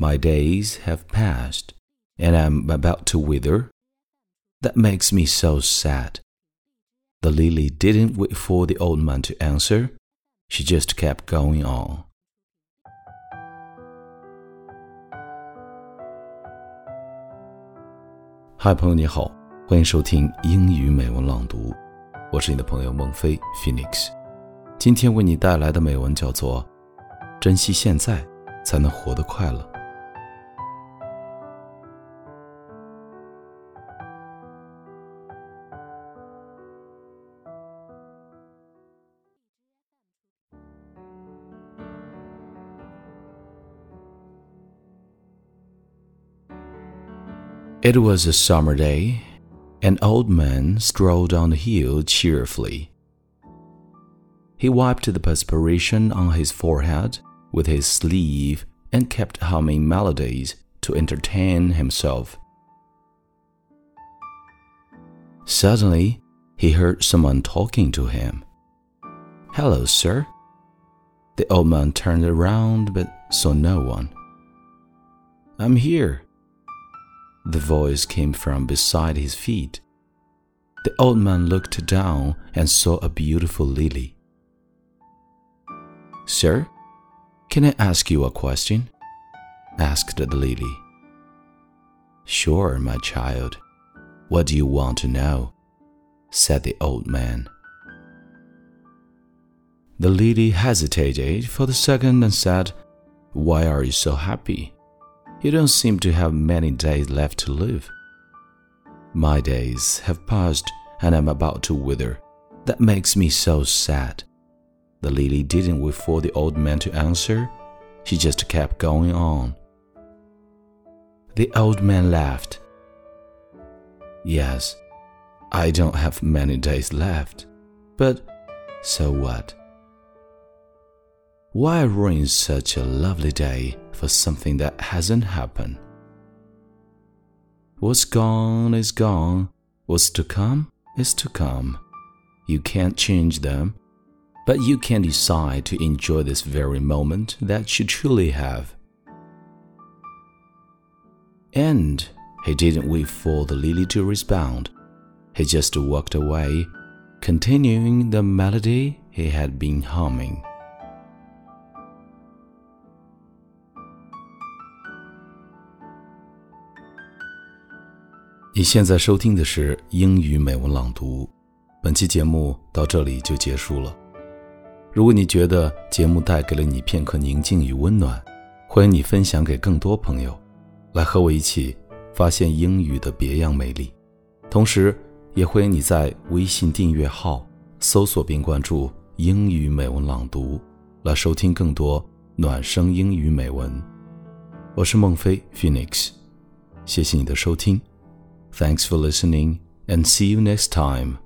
My days have passed, and I'm about to wither. That makes me so sad. The lily didn't wait for the old man to answer, she just kept going on. Hi，朋友你好，欢迎收听英语美文朗读，我是你的朋友孟飞 Phoenix。今天为你带来的美文叫做《珍惜现在，才能活得快乐》。It was a summer day. An old man strolled on the hill cheerfully. He wiped the perspiration on his forehead with his sleeve and kept humming melodies to entertain himself. Suddenly, he heard someone talking to him. Hello, sir. The old man turned around but saw no one. I'm here, the voice came from beside his feet. The old man looked down and saw a beautiful lily. Sir, can I ask you a question? asked the lily. Sure, my child. What do you want to know? said the old man. The lily hesitated for a second and said, Why are you so happy? You don't seem to have many days left to live. My days have passed and I'm about to wither. That makes me so sad. The lily didn't wait for the old man to answer. She just kept going on. The old man laughed. Yes, I don't have many days left. But so what? Why ruin such a lovely day for something that hasn't happened? What's gone is gone. What's to come is to come. You can't change them, but you can decide to enjoy this very moment that you truly have. And he didn't wait for the lily to respond. He just walked away, continuing the melody he had been humming. 你现在收听的是英语美文朗读，本期节目到这里就结束了。如果你觉得节目带给了你片刻宁静与温暖，欢迎你分享给更多朋友，来和我一起发现英语的别样美丽。同时，也欢迎你在微信订阅号搜索并关注“英语美文朗读”，来收听更多暖声英语美文。我是孟非 Phoenix，谢谢你的收听。Thanks for listening and see you next time.